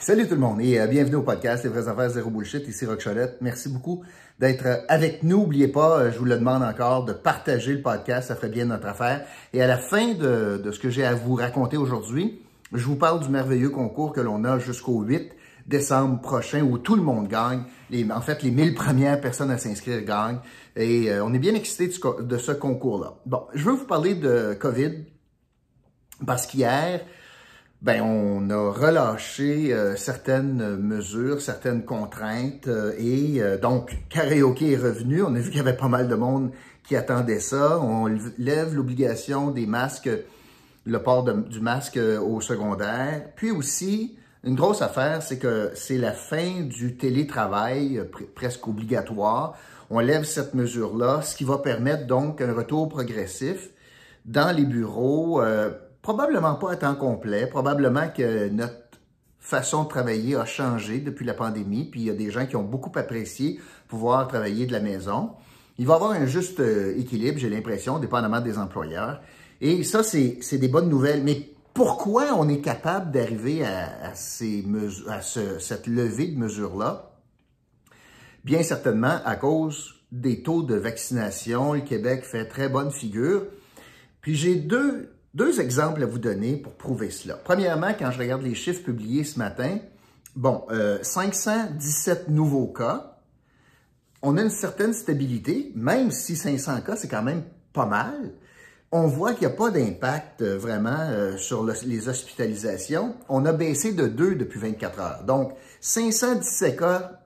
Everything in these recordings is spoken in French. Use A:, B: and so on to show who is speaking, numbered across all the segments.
A: Salut tout le monde et euh, bienvenue au podcast Les vraies affaires zéro bullshit. Ici Rock. Merci beaucoup d'être euh, avec nous. N'oubliez pas, euh, je vous le demande encore, de partager le podcast. Ça ferait bien notre affaire. Et à la fin de, ce que j'ai à vous raconter aujourd'hui, je vous parle du merveilleux concours que l'on a jusqu'au 8 décembre prochain où tout le monde gagne. En fait, les 1000 premières personnes à s'inscrire gagnent. Et on est bien excités de ce concours-là. Bon, je veux vous parler de COVID parce qu'hier, ben on a relâché euh, certaines mesures, certaines contraintes euh, et euh, donc karaoké est revenu. On a vu qu'il y avait pas mal de monde qui attendait ça. On lève l'obligation des masques, le port du masque au secondaire. Puis aussi, une grosse affaire, c'est que c'est la fin du télétravail presque obligatoire. On lève cette mesure-là, ce qui va permettre donc un retour progressif dans les bureaux probablement pas à temps complet, probablement que notre façon de travailler a changé depuis la pandémie, puis il y a des gens qui ont beaucoup apprécié pouvoir travailler de la maison. Il va y avoir un juste euh, équilibre, j'ai l'impression, dépendamment des employeurs. Et ça, c'est des bonnes nouvelles. Mais pourquoi on est capable d'arriver à, à cette levée de mesures-là? Bien certainement à cause des taux de vaccination. Le Québec fait très bonne figure. Puis j'ai deux deux exemples à vous donner pour prouver cela. Premièrement, quand je regarde les chiffres publiés ce matin, bon, 517 euh, nouveaux cas, on a une certaine stabilité, même si 500 cas, c'est quand même pas mal. On voit qu'il n'y a pas d'impact euh, vraiment euh, sur les hospitalisations. On a baissé de 2 depuis 24 heures. Donc, 517 cas,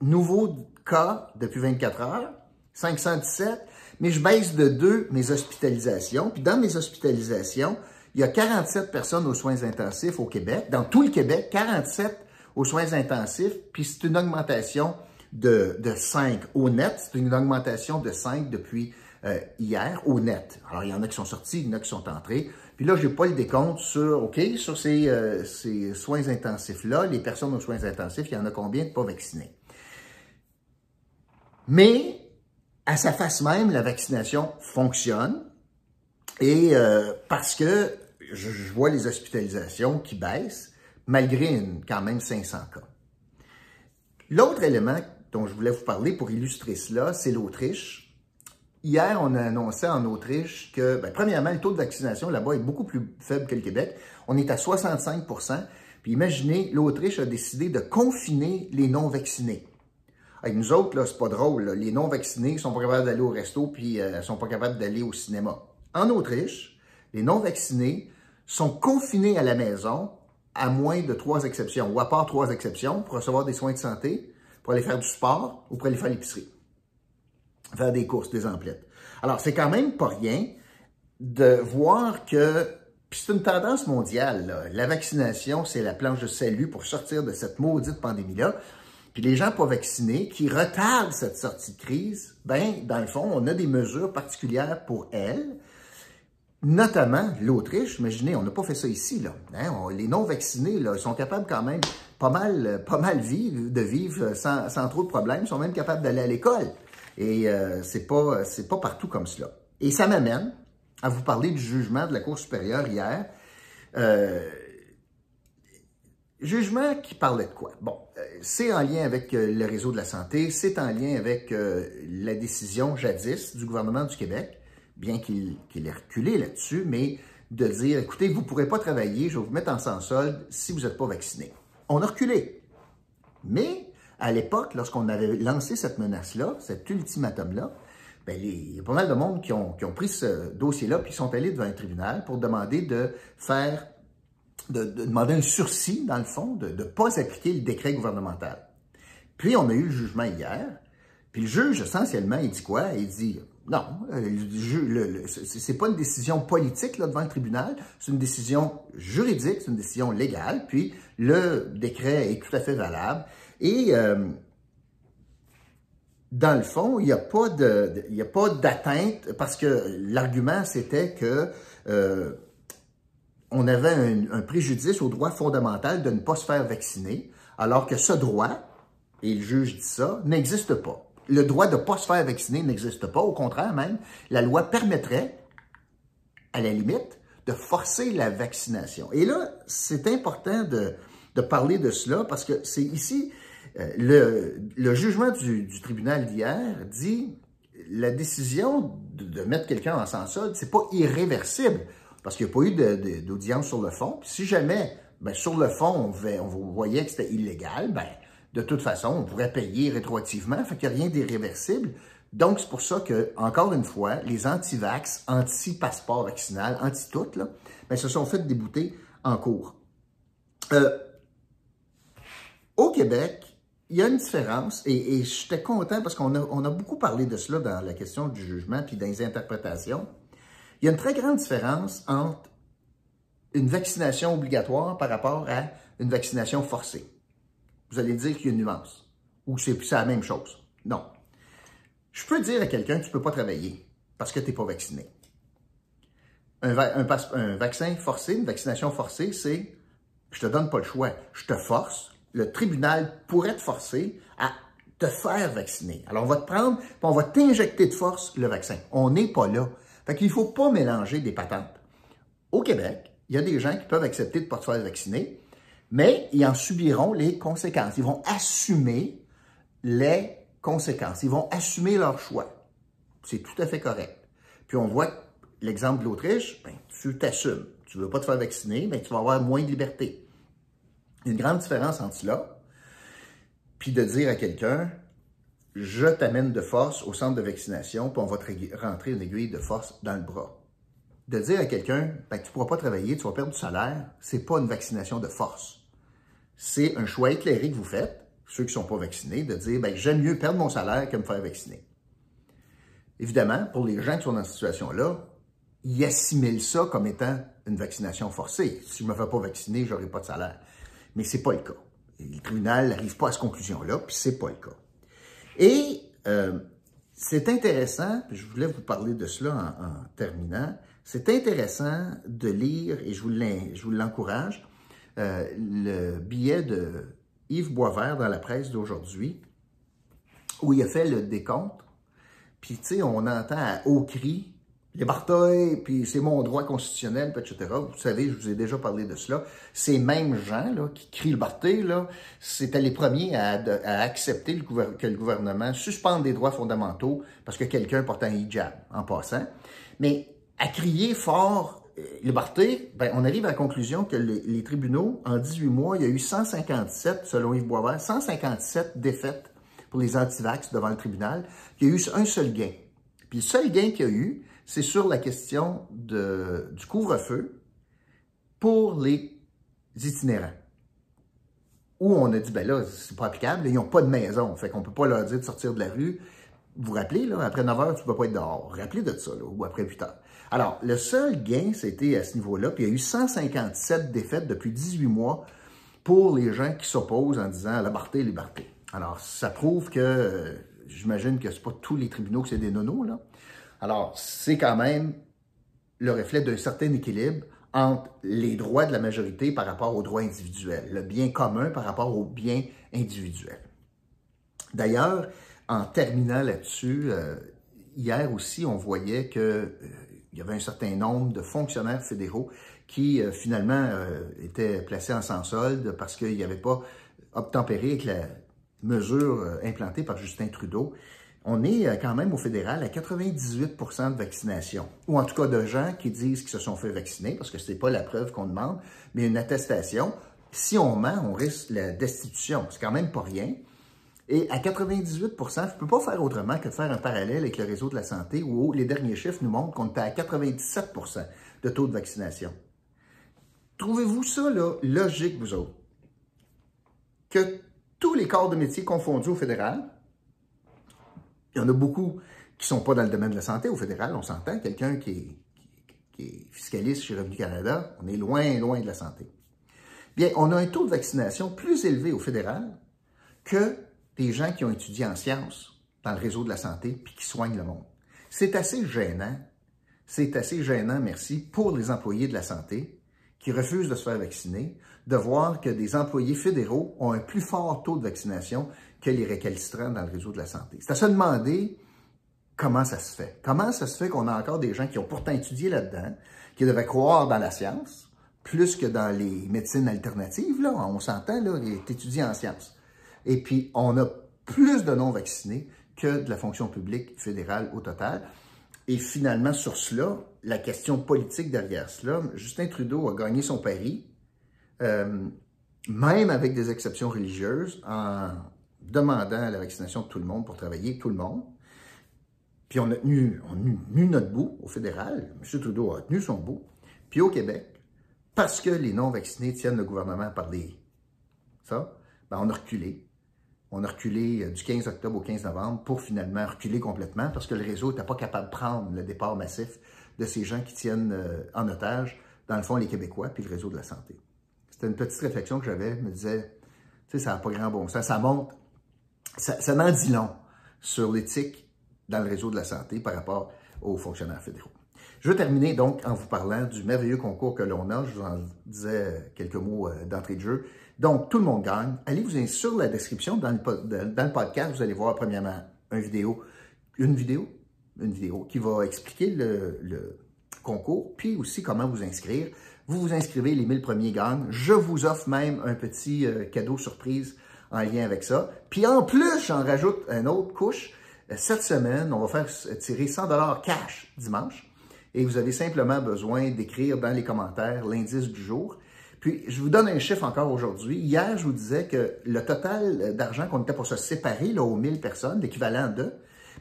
A: nouveaux cas depuis 24 heures, 517, mais je baisse de deux mes hospitalisations. Puis dans mes hospitalisations, il y a 47 personnes aux soins intensifs au Québec. Dans tout le Québec, 47 aux soins intensifs. Puis c'est une augmentation de, de 5 au net. C'est une augmentation de 5 depuis euh, hier au net. Alors, il y en a qui sont sortis, il y en a qui sont entrés. Puis là, je n'ai pas le décompte sur, OK, sur ces, euh, ces soins intensifs-là, les personnes aux soins intensifs, il y en a combien de pas vaccinés? Mais à sa face même, la vaccination fonctionne. Et euh, parce que je, vois les hospitalisations qui baissent, malgré une, quand même 500 cas. L'autre élément dont je voulais vous parler pour illustrer cela, c'est l'Autriche. Hier, on a annoncé en Autriche que, ben, premièrement, le taux de vaccination là-bas est beaucoup plus faible que le Québec. On est à 65% Puis imaginez, l'Autriche a décidé de confiner les non-vaccinés. Avec nous autres, là, c'est pas drôle. Les non-vaccinés sont pas capables d'aller au resto puis euh, sont pas capables d'aller au cinéma. En Autriche, les non-vaccinés sont confinés à la maison à moins de trois exceptions, ou à part trois exceptions, pour recevoir des soins de santé, pour aller faire du sport ou pour aller faire l'épicerie, faire des courses, des emplettes. Alors, c'est quand même pas rien de voir que, puis c'est une tendance mondiale, la vaccination, c'est la planche de salut pour sortir de cette maudite pandémie-là. Puis les gens pas vaccinés qui retardent cette sortie de crise, ben dans le fond, on a des mesures particulières pour elles, notamment l'Autriche. Imaginez, on n'a pas fait ça ici là. Hein? les non vaccinés là, sont capables quand même pas mal, pas mal vivre, de vivre sans, sans trop de problèmes. Ils sont même capables d'aller à l'école. Et euh, c'est pas c'est pas partout comme cela. Et ça m'amène à vous parler du jugement de la Cour supérieure hier. Euh, Jugement qui parlait de quoi? Bon, euh, c'est en lien avec euh, le réseau de la santé, c'est en lien avec euh, la décision jadis du gouvernement du Québec, bien qu'il ait reculé là-dessus, mais de dire, écoutez, vous ne pourrez pas travailler, je vais vous mettre en sans solde si vous n'êtes pas vacciné. On a reculé. Mais à l'époque, lorsqu'on avait lancé cette menace-là, cet ultimatum-là, ben, il y a pas mal de monde qui ont, qui ont pris ce dossier-là puis sont allés devant un tribunal pour demander de faire de, demander un sursis, dans le fond, de ne pas appliquer le décret gouvernemental. Puis, on a eu le jugement hier. Puis, le juge, essentiellement, il dit quoi? Il dit, non, euh, c'est pas une décision politique devant le tribunal, c'est une décision juridique, c'est une décision légale, puis le décret est tout à fait valable. Et euh, dans le fond, il n'y a pas d'atteinte, parce que l'argument, c'était que euh, on avait un, préjudice au droit fondamental de ne pas se faire vacciner, alors que ce droit, et le juge dit ça, n'existe pas. Le droit de ne pas se faire vacciner n'existe pas. Au contraire, même, la loi permettrait, à la limite, de forcer la vaccination. Et là, c'est important de, parler de cela parce que c'est ici, euh, le, jugement du, tribunal d'hier dit la décision de, de mettre quelqu'un en sans solde, c'est pas irréversible parce qu'il n'y a pas eu d'audience sur le fond. Si jamais, ben, sur le fond, on, voyait que c'était illégal, ben, de toute façon, on pourrait payer rétroactivement, fait n'y a rien d'irréversible. Donc, c'est pour ça que, encore une fois, les anti-vax, anti-passeport vaccinal, anti-tout, ben, se sont fait débouter en cours. Euh, au Québec, il y a une différence, et, et j'étais content parce qu'on a, on a beaucoup parlé de cela dans la question du jugement puis dans les interprétations. Il y a une très grande différence entre une vaccination obligatoire par rapport à une vaccination forcée. Vous allez dire qu'il y a une nuance, ou c'est la même chose. Non. Je peux dire à quelqu'un que tu ne peux pas travailler parce que tu n'es pas vacciné. Un, vaccin forcé, une vaccination forcée, c'est je te donne pas le choix, je te force. Le tribunal pourrait te forcer à te faire vacciner. Alors, on va te prendre, on va t'injecter de force le vaccin. On n'est pas là. Fait qu'il ne faut pas mélanger des patentes. Au Québec, il y a des gens qui peuvent accepter de ne pas se faire vacciner, mais ils en subiront les conséquences. Ils vont assumer les conséquences. Ils vont assumer leur choix. C'est tout à fait correct. Puis on voit l'exemple de l'Autriche, ben, tu t'assumes. Tu ne veux pas te faire vacciner, ben, tu vas avoir moins de liberté. Une grande différence entre cela, puis de dire à quelqu'un, je t'amène de force au centre de vaccination, puis on va te rentrer une aiguille de force dans le bras. De dire à quelqu'un ben, tu ne pourras pas travailler, tu vas perdre du salaire, c'est pas une vaccination de force. C'est un choix éclairé que vous faites, ceux qui ne sont pas vaccinés, de dire ben, j'aime mieux perdre mon salaire que me faire vacciner. Évidemment, pour les gens qui sont dans cette situation-là, ils assimilent ça comme étant une vaccination forcée. Si je ne me fais pas vacciner, je n'aurai pas de salaire. Mais ce n'est pas le cas. le tribunal n'arrive pas à cette conclusion-là, puis ce n'est pas le cas. Et euh, c'est intéressant, je voulais vous parler de cela en, terminant, c'est intéressant de lire, et je vous l'encourage, euh, le billet de Yves Boisvert dans la presse d'aujourd'hui, où il a fait le décompte. Puis, tu sais, on entend haut cri les Barteuil, puis c'est mon droit constitutionnel, etc. Vous savez, je vous ai déjà parlé de cela. Ces mêmes gens là, qui crient le là, c'était les premiers à, accepter que le gouvernement suspende des droits fondamentaux parce que quelqu'un porte un hijab, en passant. Mais à crier fort euh, le ben, on arrive à la conclusion que les, tribunaux, en 18 mois, il y a eu 157, selon Yves Boisvert, 157 défaites pour les antivax devant le tribunal. Il y a eu un seul gain. Puis le seul gain qu'il y a eu, c'est sur la question du couvre-feu pour les itinérants. Où on a dit, ben là, c'est pas applicable, ils n'ont pas de maison, fait qu'on peut pas leur dire de sortir de la rue. Vous vous rappelez, là, après 9 heures, tu peux pas être dehors. Rappelez de ça, là, ou après 8 heures. Alors, le seul gain, c'était à ce niveau-là, puis il y a eu 157 défaites depuis 18 mois pour les gens qui s'opposent en disant liberté, liberté. Alors, ça prouve que, euh, j'imagine que c'est pas tous les tribunaux que c'est des nonos, là. Alors, c'est quand même le reflet d'un certain équilibre entre les droits de la majorité par rapport aux droits individuels, le bien commun par rapport au bien individuel. D'ailleurs, en terminant là-dessus, euh, hier aussi, on voyait qu'il euh, y avait un certain nombre de fonctionnaires fédéraux qui euh, finalement étaient placés en sans solde parce qu'ils n'avaient pas obtempéré avec la mesure implantée par Justin Trudeau on est euh, quand même au fédéral à 98% de vaccination, ou en tout cas de gens qui disent qu'ils se sont fait vacciner, parce que ce n'est pas la preuve qu'on demande, mais une attestation. Si on ment, on risque la destitution. C'est quand même pas rien. Et à 98% je ne peux pas faire autrement que de faire un parallèle avec le réseau de la santé, où les derniers chiffres nous montrent qu'on est à 97% de taux de vaccination. Trouvez-vous ça logique, vous autres? Que tous les corps de métier confondus au fédéral, il y en a beaucoup qui ne sont pas dans le domaine de la santé au fédéral, on s'entend. Quelqu'un qui est, fiscaliste chez Revenu Canada, on est loin, loin de la santé. Bien, on a un taux de vaccination plus élevé au fédéral que des gens qui ont étudié en sciences dans le réseau de la santé puis qui soignent le monde. C'est assez gênant, c'est assez gênant, merci, pour les employés de la santé qui refusent de se faire vacciner, de voir que des employés fédéraux ont un plus fort taux de vaccination que les récalcitrants dans le réseau de la santé. C'est à se demander comment ça se fait. Comment ça se fait qu'on a encore des gens qui ont pourtant étudié là-dedans, qui devaient croire dans la science, plus que dans les médecines alternatives, là, on s'entend, là, est étudié en sciences. Et puis, on a plus de non-vaccinés que de la fonction publique fédérale au total. Et finalement, sur cela, la question politique derrière cela, Justin Trudeau a gagné son pari, euh, même avec des exceptions religieuses, en demandant la vaccination de tout le monde pour travailler, tout le monde. Puis on a tenu, on a tenu notre bout au fédéral. M. Trudeau a tenu son bout. Puis au Québec, parce que les non-vaccinés tiennent le gouvernement par les... Ça, ben on a reculé. On a reculé euh, du 15 octobre au 15 novembre pour finalement reculer complètement parce que le réseau n'était pas capable de prendre le départ massif de ces gens qui tiennent euh, en otage, dans le fond, les Québécois, puis le réseau de la santé. C'était une petite réflexion que j'avais, me disais, tu sais, ça n'a pas grand bon sens. Ça monte, ça, ça n'en dit long sur l'éthique dans le réseau de la santé par rapport aux fonctionnaires fédéraux. Je veux terminer donc en vous parlant du merveilleux concours que l'on a. Je vous en disais quelques mots euh, d'entrée de jeu. Donc, tout le monde gagne. Allez vous sur la description dans le, dans le podcast, vous allez voir premièrement une vidéo, une vidéo, une vidéo qui va expliquer le, le concours, puis aussi comment vous inscrire. Vous vous inscrivez, les 1000 premiers gagnent. Je vous offre même un petit euh, cadeau surprise en lien avec ça. Puis en plus, j'en rajoute une autre couche. Cette semaine, on va faire tirer 100 dollars cash dimanche et vous avez simplement besoin d'écrire dans les commentaires l'indice du jour. Puis, je vous donne un chiffre encore aujourd'hui. Hier, je vous disais que le total d'argent qu'on était pour se séparer là, aux 1000 personnes, l'équivalent de,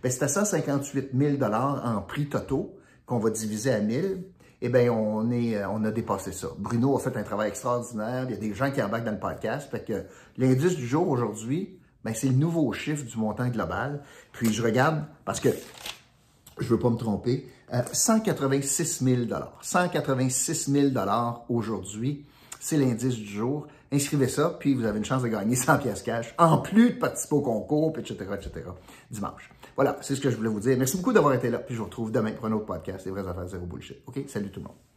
A: ben, c'était 158 000 en prix totaux qu'on va diviser à 1000. Eh bien, on, est, on a dépassé ça. Bruno a fait un travail extraordinaire. Il y a des gens qui embarquent dans le podcast. Fait que l'indice du jour aujourd'hui, ben, c'est le nouveau chiffre du montant global. Puis, je regarde, parce que je veux pas me tromper, 186 000 186 000 aujourd'hui, c'est l'indice du jour. Inscrivez ça, puis vous avez une chance de gagner 100 pièces cash, en plus de participer au concours, etc., etc., dimanche. Voilà, c'est ce que je voulais vous dire. Merci beaucoup d'avoir été là, puis je vous retrouve demain pour un autre podcast, Les vraies affaires zéro bullshit. OK? Salut tout le monde.